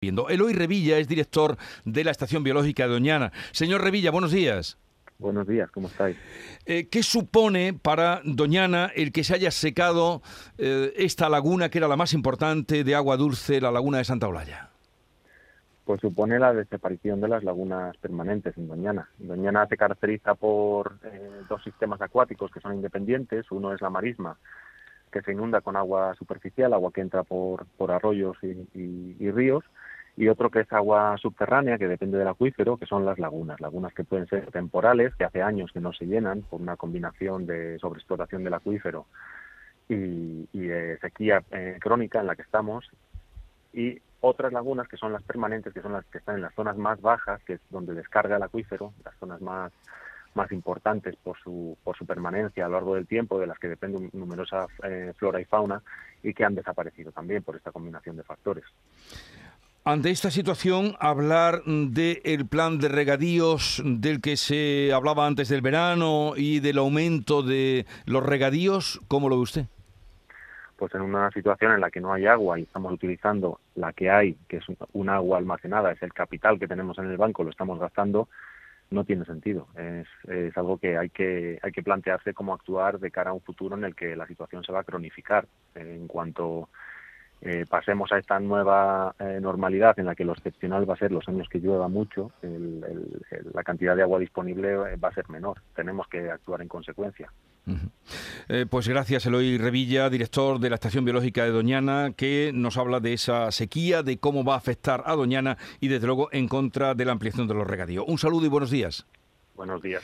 viendo. Eloy Revilla es director de la Estación Biológica de Doñana. Señor Revilla, buenos días. Buenos días, ¿cómo estáis? Eh, ¿Qué supone para Doñana el que se haya secado eh, esta laguna que era la más importante de agua dulce, la laguna de Santa Olalla? Pues supone la desaparición de las lagunas permanentes en Doñana. Doñana se caracteriza por eh, dos sistemas acuáticos que son independientes. Uno es la marisma, que se inunda con agua superficial, agua que entra por, por arroyos y, ríos, y otro que es agua subterránea, que depende del acuífero, que son las lagunas. Lagunas que pueden ser temporales, que hace años que no se llenan por una combinación de sobreexplotación del acuífero y, de sequía eh, crónica en la que estamos, y otras lagunas que son las permanentes, que son las que están en las zonas más bajas, que es donde descarga el acuífero, las zonas más más importantes por su, por su permanencia a lo largo del tiempo, de las que depende numerosa eh, flora y fauna, y que han desaparecido también por esta combinación de factores. Ante esta situación, hablar del plan de regadíos del que se hablaba antes del verano y del aumento de los regadíos, ¿cómo lo ve usted? Pues en una situación en la que no hay agua y estamos utilizando la que hay, que es un agua almacenada, es el capital que tenemos en el banco, lo estamos gastando, no tiene sentido. Es, es, algo que hay, que hay que plantearse cómo actuar de cara a un futuro en el que la situación se va a cronificar. En cuanto eh, pasemos a esta nueva eh, normalidad en la que lo excepcional va a ser los años que llueva mucho, la cantidad de agua disponible eh, va a ser menor. Tenemos que actuar en consecuencia. pues gracias, Eloy Revilla, director de la Estación Biológica de Doñana, que nos habla de esa sequía, de cómo va a afectar a Doñana y, desde luego, en contra de la ampliación de los regadíos. Un saludo y buenos días. Buenos días.